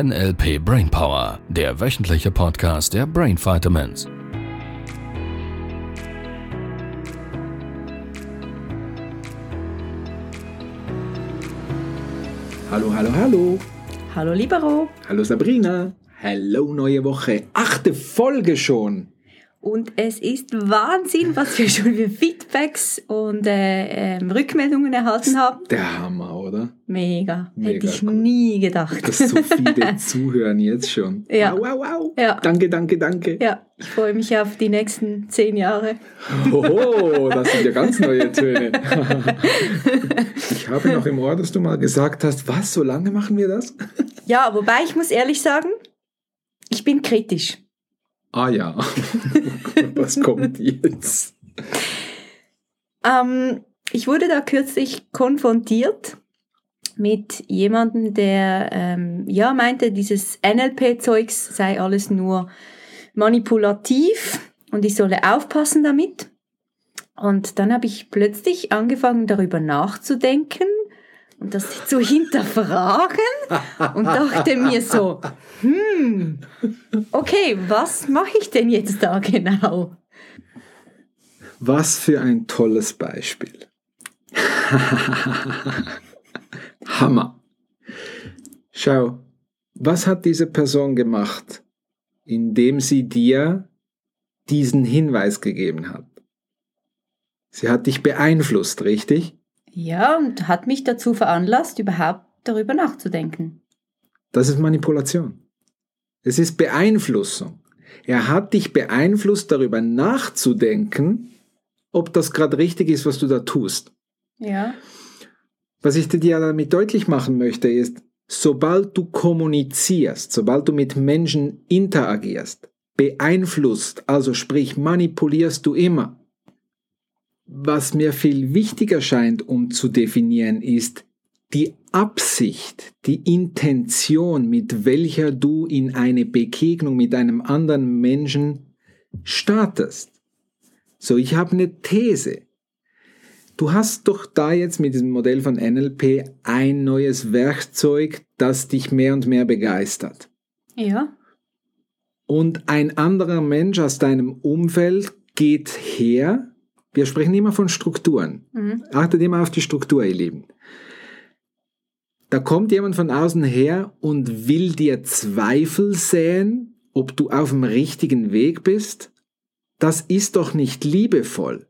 NLP Brainpower, der wöchentliche Podcast der Brain Vitamins. Hallo, hallo, hallo. Hallo Libero. Hallo Sabrina. Hallo neue Woche. Achte Folge schon. Und es ist Wahnsinn, was wir schon für Feedbacks und äh, ähm, Rückmeldungen erhalten haben. Der Hammer, oder? Mega. Mega Hätte ich cool. nie gedacht. Dass so viele zuhören jetzt schon. Ja. Wow, wow, wow. Ja. Danke, danke, danke. ja, ich freue mich auf die nächsten zehn Jahre. Hoho, das sind ja ganz neue Töne. ich habe noch im Ohr, dass du mal gesagt hast, was, so lange machen wir das? Ja, wobei ich muss ehrlich sagen, ich bin kritisch. Ah ja. was kommt jetzt? Ähm, ich wurde da kürzlich konfrontiert mit jemandem, der ähm, ja meinte, dieses NLP-Zeugs sei alles nur manipulativ und ich solle aufpassen damit. Und dann habe ich plötzlich angefangen, darüber nachzudenken und das zu hinterfragen und dachte mir so, hm, okay, was mache ich denn jetzt da genau? Was für ein tolles Beispiel. Hammer. Schau, was hat diese Person gemacht, indem sie dir diesen Hinweis gegeben hat? Sie hat dich beeinflusst, richtig? Ja, und hat mich dazu veranlasst, überhaupt darüber nachzudenken. Das ist Manipulation. Es ist Beeinflussung. Er hat dich beeinflusst, darüber nachzudenken, ob das gerade richtig ist, was du da tust. Ja. Was ich dir damit deutlich machen möchte, ist, sobald du kommunizierst, sobald du mit Menschen interagierst, beeinflusst, also sprich manipulierst du immer. Was mir viel wichtiger scheint, um zu definieren, ist die Absicht, die Intention, mit welcher du in eine Begegnung mit einem anderen Menschen startest. So, ich habe eine These. Du hast doch da jetzt mit diesem Modell von NLP ein neues Werkzeug, das dich mehr und mehr begeistert. Ja. Und ein anderer Mensch aus deinem Umfeld geht her. Wir sprechen immer von Strukturen. Mhm. Achtet immer auf die Struktur, ihr Lieben. Da kommt jemand von außen her und will dir Zweifel säen, ob du auf dem richtigen Weg bist. Das ist doch nicht liebevoll.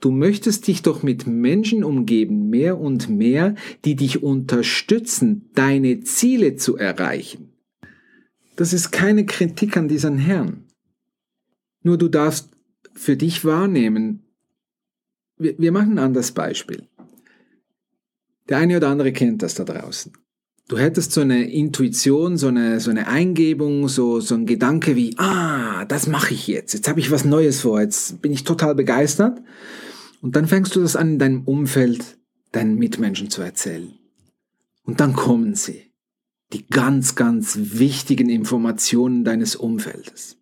Du möchtest dich doch mit Menschen umgeben, mehr und mehr, die dich unterstützen, deine Ziele zu erreichen. Das ist keine Kritik an diesen Herrn. Nur du darfst für dich wahrnehmen, wir, machen ein anderes Beispiel. Der eine oder andere kennt das da draußen. Du hättest so eine Intuition, so eine, so eine Eingebung, so, so ein Gedanke wie, ah, das mache ich jetzt, jetzt habe ich was Neues vor, jetzt bin ich total begeistert. Und dann fängst du das an, in deinem Umfeld deinen Mitmenschen zu erzählen. Und dann kommen sie, die ganz, ganz wichtigen Informationen deines Umfeldes.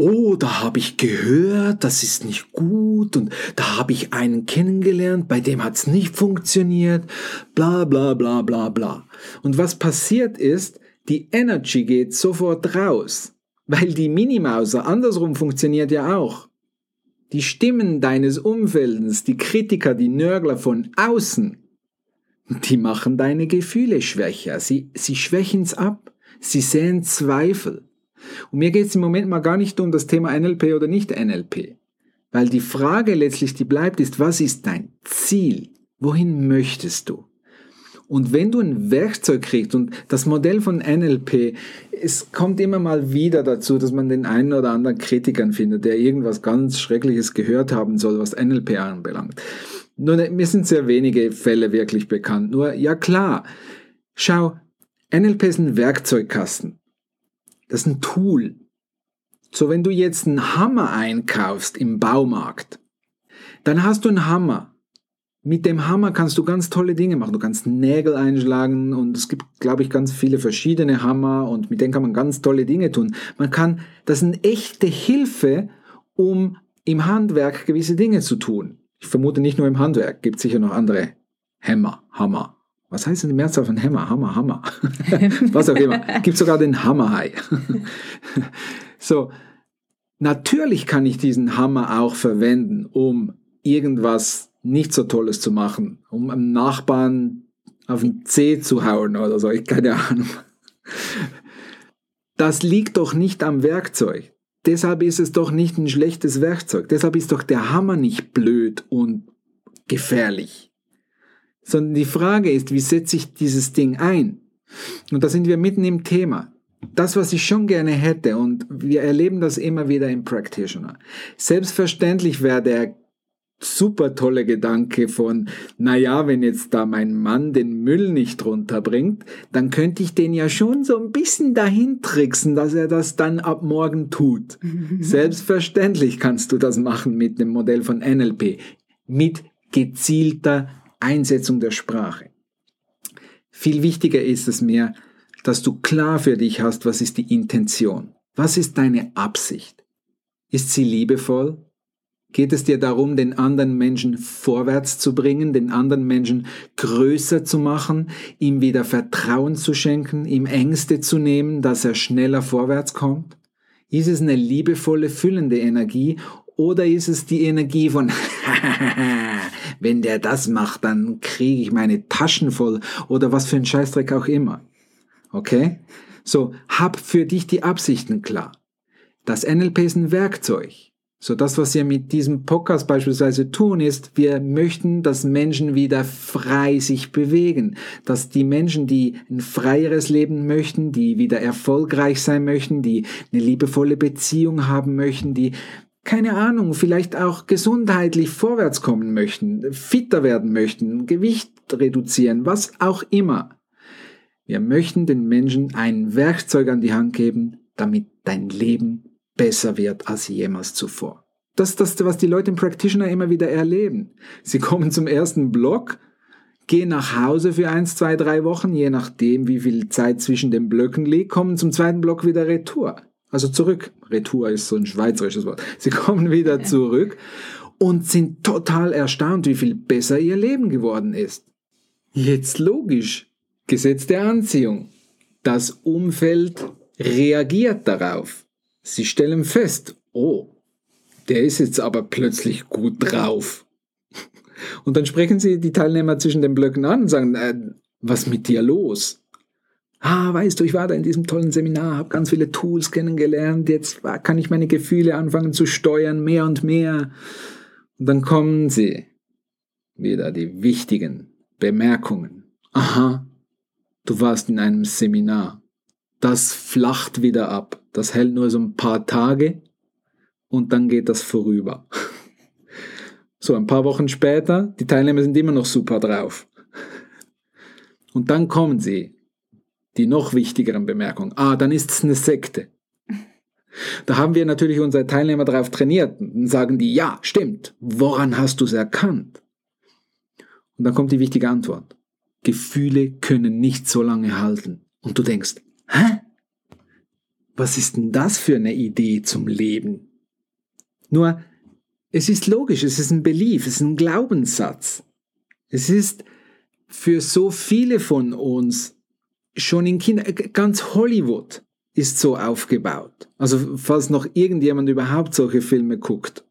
Oh, da habe ich gehört, das ist nicht gut und da habe ich einen kennengelernt, bei dem hat es nicht funktioniert, bla bla bla bla bla. Und was passiert ist, die Energy geht sofort raus, weil die Minimauser andersrum funktioniert ja auch. Die Stimmen deines Umfeldes, die Kritiker, die Nörgler von außen, die machen deine Gefühle schwächer, sie, sie schwächen's ab, sie säen Zweifel. Und mir geht es im Moment mal gar nicht um das Thema NLP oder nicht NLP. Weil die Frage letztlich, die bleibt, ist, was ist dein Ziel? Wohin möchtest du? Und wenn du ein Werkzeug kriegst und das Modell von NLP, es kommt immer mal wieder dazu, dass man den einen oder anderen Kritikern findet, der irgendwas ganz Schreckliches gehört haben soll, was NLP anbelangt. Nur, mir sind sehr wenige Fälle wirklich bekannt. Nur, ja klar, schau, NLP ist ein Werkzeugkasten. Das ist ein Tool. So, wenn du jetzt einen Hammer einkaufst im Baumarkt, dann hast du einen Hammer. Mit dem Hammer kannst du ganz tolle Dinge machen. Du kannst Nägel einschlagen und es gibt, glaube ich, ganz viele verschiedene Hammer und mit denen kann man ganz tolle Dinge tun. Man kann, das ist eine echte Hilfe, um im Handwerk gewisse Dinge zu tun. Ich vermute nicht nur im Handwerk, gibt sicher noch andere Hämmer, Hammer Was heißt denn die Mehrzahl von Hammer? Hammer, Hammer. Was auch immer. Gibt sogar den Hammerhai. so, natürlich kann ich diesen Hammer auch verwenden, um irgendwas nicht so Tolles zu machen, um einem Nachbarn auf den Zeh zu hauen oder so, ich keine Ahnung. Das liegt doch nicht am Werkzeug. Deshalb ist es doch nicht ein schlechtes Werkzeug. Deshalb ist doch der Hammer nicht blöd und gefährlich. Sondern die Frage ist, wie setze ich dieses Ding ein? Und da sind wir mitten im Thema. Das, was ich schon gerne hätte, und wir erleben das immer wieder im Practitioner. Selbstverständlich wäre der super tolle Gedanke von, naja, wenn jetzt da mein Mann den Müll nicht runterbringt, dann könnte ich den ja schon so ein bisschen dahin tricksen, dass er das dann ab morgen tut. Selbstverständlich kannst du das machen mit dem Modell von NLP, mit gezielter Einsetzung der Sprache. Viel wichtiger ist es mir, dass du klar für dich hast, was ist die Intention? Was ist deine Absicht? Ist sie liebevoll? Geht es dir darum, den anderen Menschen vorwärts zu bringen, den anderen Menschen größer zu machen, ihm wieder Vertrauen zu schenken, ihm Ängste zu nehmen, dass er schneller vorwärts kommt? Ist es eine liebevolle, füllende Energie oder ist es die Energie von, wenn der das macht, dann kriege ich meine Taschen voll oder was für ein Scheißdreck auch immer? Okay? So, hab für dich die Absichten klar. Das NLP ist ein Werkzeug. So, das, was wir mit diesem Podcast beispielsweise tun, ist, wir möchten, dass Menschen wieder frei sich bewegen. Dass die Menschen, die ein freieres Leben möchten, die wieder erfolgreich sein möchten, die eine liebevolle Beziehung haben möchten, die keine Ahnung, vielleicht auch gesundheitlich vorwärts kommen möchten, fitter werden möchten, Gewicht reduzieren, was auch immer. Wir möchten den Menschen ein Werkzeug an die Hand geben, damit dein Leben besser wird als jemals zuvor. Das ist das, was die Leute im Practitioner immer wieder erleben. Sie kommen zum ersten Block, gehen nach Hause für eins, zwei, drei Wochen, je nachdem, wie viel Zeit zwischen den Blöcken liegt, kommen zum zweiten Block wieder retour. Also zurück. Retour ist so ein schweizerisches Wort. Sie kommen wieder zurück und sind total erstaunt, wie viel besser ihr Leben geworden ist. Jetzt logisch. Gesetz der Anziehung. Das Umfeld reagiert darauf. Sie stellen fest, oh, der ist jetzt aber plötzlich gut drauf. Und dann sprechen sie die Teilnehmer zwischen den Blöcken an und sagen, äh, was mit dir los? Ah, weißt du, ich war da in diesem tollen Seminar, habe ganz viele Tools kennengelernt, jetzt kann ich meine Gefühle anfangen zu steuern, mehr und mehr. Und dann kommen sie, wieder die wichtigen Bemerkungen. Aha, du warst in einem Seminar. Das flacht wieder ab das hält nur so ein paar Tage und dann geht das vorüber. So, ein paar Wochen später, die Teilnehmer sind immer noch super drauf. Und dann kommen sie, die noch wichtigeren Bemerkungen. Ah, dann ist es eine Sekte. Da haben wir natürlich unsere Teilnehmer darauf trainiert und sagen die, ja, stimmt. Woran hast du es erkannt? Und dann kommt die wichtige Antwort. Gefühle können nicht so lange halten. Und du denkst, hä? was ist denn das für eine Idee zum Leben? Nur, es ist logisch, es ist ein Belief, es ist ein Glaubenssatz. Es ist für so viele von uns schon in Kinder, ganz Hollywood ist so aufgebaut. Also falls noch irgendjemand überhaupt solche Filme guckt.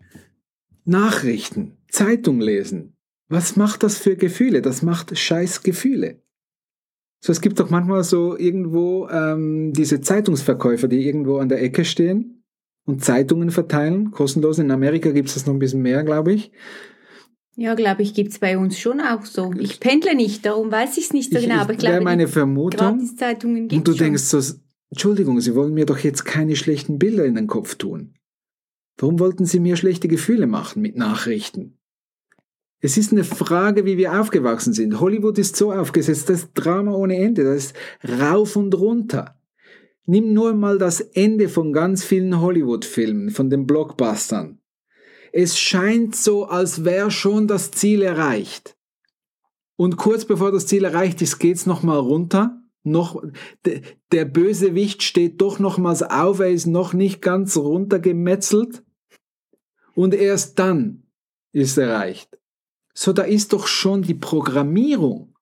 Nachrichten, Zeitung lesen. Was macht das für Gefühle? Das macht scheiß Gefühle. So, es gibt doch manchmal so irgendwo ähm, diese Zeitungsverkäufer, die irgendwo an der Ecke stehen und Zeitungen verteilen, kostenlos. In Amerika gibt es das noch ein bisschen mehr, glaube ich. Ja, glaube ich, gibt es bei uns schon auch so. Ich pendle nicht, darum weiß ich es nicht so genau. Ich, aber ich glaube, meine Vermutung. Zeitungen gibt Und du denkst so, Entschuldigung, Sie wollen mir doch jetzt keine schlechten Bilder in den Kopf tun. Warum wollten Sie mir schlechte Gefühle machen mit Nachrichten? Es ist eine Frage, wie wir aufgewachsen sind. Hollywood ist so aufgesetzt, das ist Drama ohne Ende, das ist rauf und runter. Nimm nur mal das Ende von ganz vielen Hollywood-Filmen, von den Blockbustern. Es scheint so, als wäre schon das Ziel erreicht. Und kurz bevor das Ziel erreicht ist, geht's nochmal runter. Noch, der Bösewicht steht doch nochmals auf, er ist noch nicht ganz runtergemetzelt. Und erst dann ist erreicht. So, da ist doch schon die Programmierung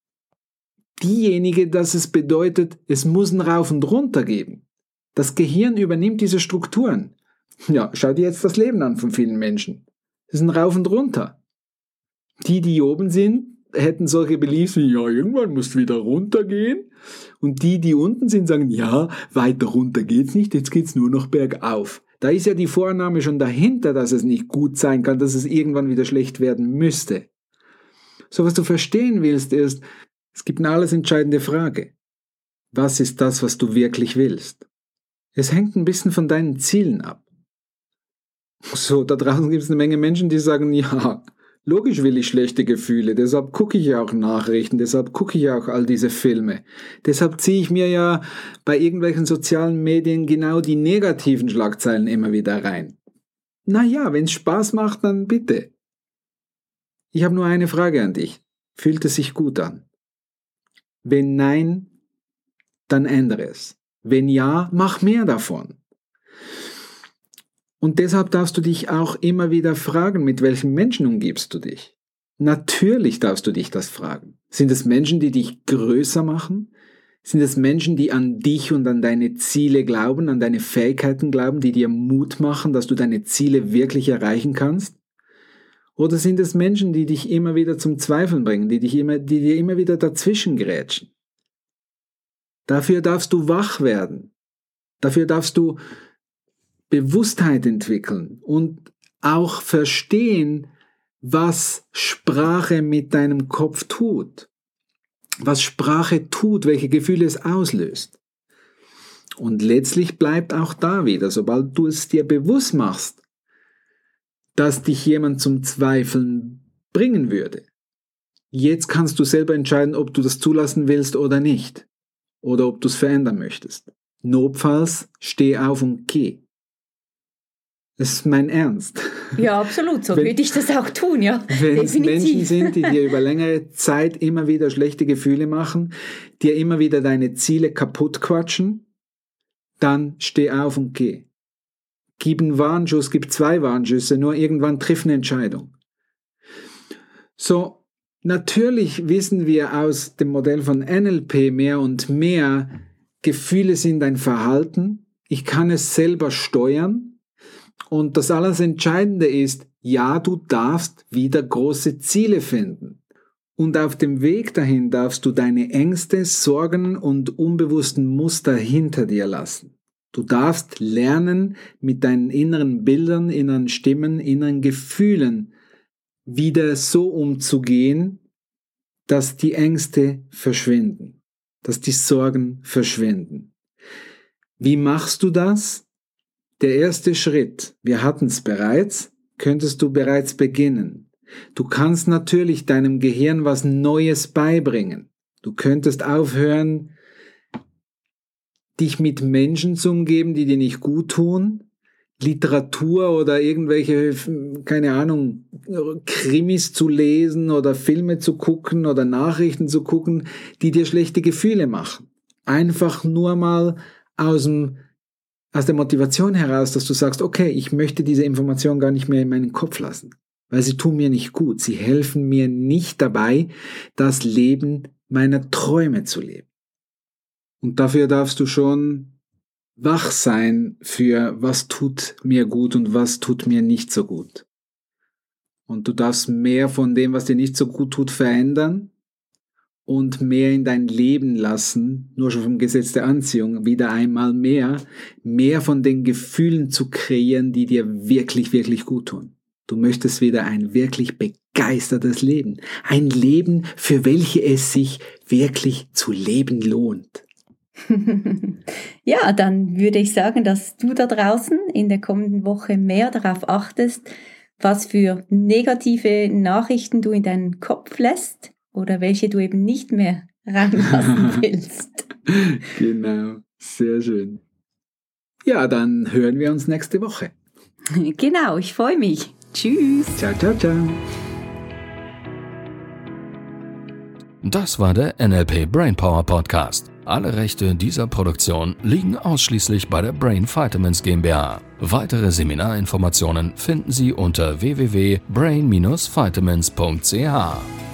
diejenige, dass es bedeutet, es muss ein Rauf und Runter geben. Das Gehirn übernimmt diese Strukturen. Ja, schau dir jetzt das Leben an von vielen Menschen. Ist ein Rauf und Runter. Die, die oben sind, hätten solche Beliefs wie, ja, irgendwann musst du wieder runtergehen. Und die, die unten sind, sagen, ja, weiter runter geht's nicht, jetzt geht's nur noch bergauf. Da ist ja die Vornahme schon dahinter, dass es nicht gut sein kann, dass es irgendwann wieder schlecht werden müsste. So, was du verstehen willst, ist, es gibt eine alles entscheidende Frage. Was ist das, was du wirklich willst? Es hängt ein bisschen von deinen Zielen ab. So, da draußen gibt es eine Menge Menschen, die sagen, ja, logisch will ich schlechte Gefühle, deshalb gucke ich ja auch Nachrichten, deshalb gucke ich ja auch all diese Filme. Deshalb ziehe ich mir ja bei irgendwelchen sozialen Medien genau die negativen Schlagzeilen immer wieder rein. Naja, wenn es Spaß macht, dann bitte. Ich habe nur eine Frage an dich. Fühlt es sich gut an? Wenn nein, dann ändere es. Wenn ja, mach mehr davon. Und deshalb darfst du dich auch immer wieder fragen, mit welchen Menschen umgibst du dich? Natürlich darfst du dich das fragen. Sind es Menschen, die dich größer machen? Sind es Menschen, die an dich und an deine Ziele glauben, an deine Fähigkeiten glauben, die dir Mut machen, dass du deine Ziele wirklich erreichen kannst? Oder sind es Menschen, die dich immer wieder zum Zweifeln bringen, die, dich immer, die dir immer wieder dazwischen grätschen? Dafür darfst du wach werden. Dafür darfst du Bewusstheit entwickeln und auch verstehen, was Sprache mit deinem Kopf tut. Was Sprache tut, welche Gefühle es auslöst. Und letztlich bleibt auch da wieder, sobald du es dir bewusst machst, dass dich jemand zum Zweifeln bringen würde. Jetzt kannst du selber entscheiden, ob du das zulassen willst oder nicht. Oder ob du es verändern möchtest. Notfalls steh auf und geh. Das ist mein Ernst. Ja, absolut. So würde ich das auch tun, ja. Wenn es Menschen sind, die dir über längere Zeit immer wieder schlechte Gefühle machen, dir immer wieder deine Ziele kaputt quatschen, dann steh auf und geh gib einen Warnschuss, gib zwei Warnschüsse, nur irgendwann triff eine Entscheidung. So, natürlich wissen wir aus dem Modell von NLP mehr und mehr, Gefühle sind ein Verhalten, ich kann es selber steuern und das alles Entscheidende ist, ja, du darfst wieder große Ziele finden. Und auf dem Weg dahin darfst du deine Ängste, Sorgen und unbewussten Muster hinter dir lassen. Du darfst lernen, mit deinen inneren Bildern, inneren Stimmen, inneren Gefühlen wieder so umzugehen, dass die Ängste verschwinden, dass die Sorgen verschwinden. Wie machst du das? Der erste Schritt, wir hatten es bereits, könntest du bereits beginnen. Du kannst natürlich deinem Gehirn was Neues beibringen. Du könntest aufhören, dich mit Menschen zu umgeben, die dir nicht gut tun, Literatur oder irgendwelche, keine Ahnung, Krimis zu lesen oder Filme zu gucken oder Nachrichten zu gucken, die dir schlechte Gefühle machen. Einfach nur mal aus dem aus der Motivation heraus, dass du sagst, okay, ich möchte diese Information gar nicht mehr in meinen Kopf lassen, weil sie tun mir nicht gut. Sie helfen mir nicht dabei, das Leben meiner Träume zu leben. Und dafür darfst du schon wach sein für was tut mir gut und was tut mir nicht so gut. Und du darfst mehr von dem, was dir nicht so gut tut, verändern und mehr in dein Leben lassen, nur schon vom Gesetz der Anziehung, wieder einmal mehr, mehr von den Gefühlen zu kreieren, die dir wirklich, wirklich gut tun. Du möchtest wieder ein wirklich begeistertes Leben, ein Leben, für welche es sich wirklich zu leben lohnt. ja, dann würde ich sagen, dass du da draußen in der kommenden Woche mehr darauf achtest, was für negative Nachrichten du in deinen Kopf lässt oder welche du eben nicht mehr reinlassen willst. genau, sehr schön. Ja, dann hören wir uns nächste Woche. Genau, ich freue mich. Tschüss. Ciao, ciao, ciao. Das war der NLP Brainpower Podcast. Alle Rechte dieser Produktion liegen ausschließlich bei der Brain Vitamins GmbH. Weitere Seminarinformationen finden Sie unter www.brain-vitamins.ch.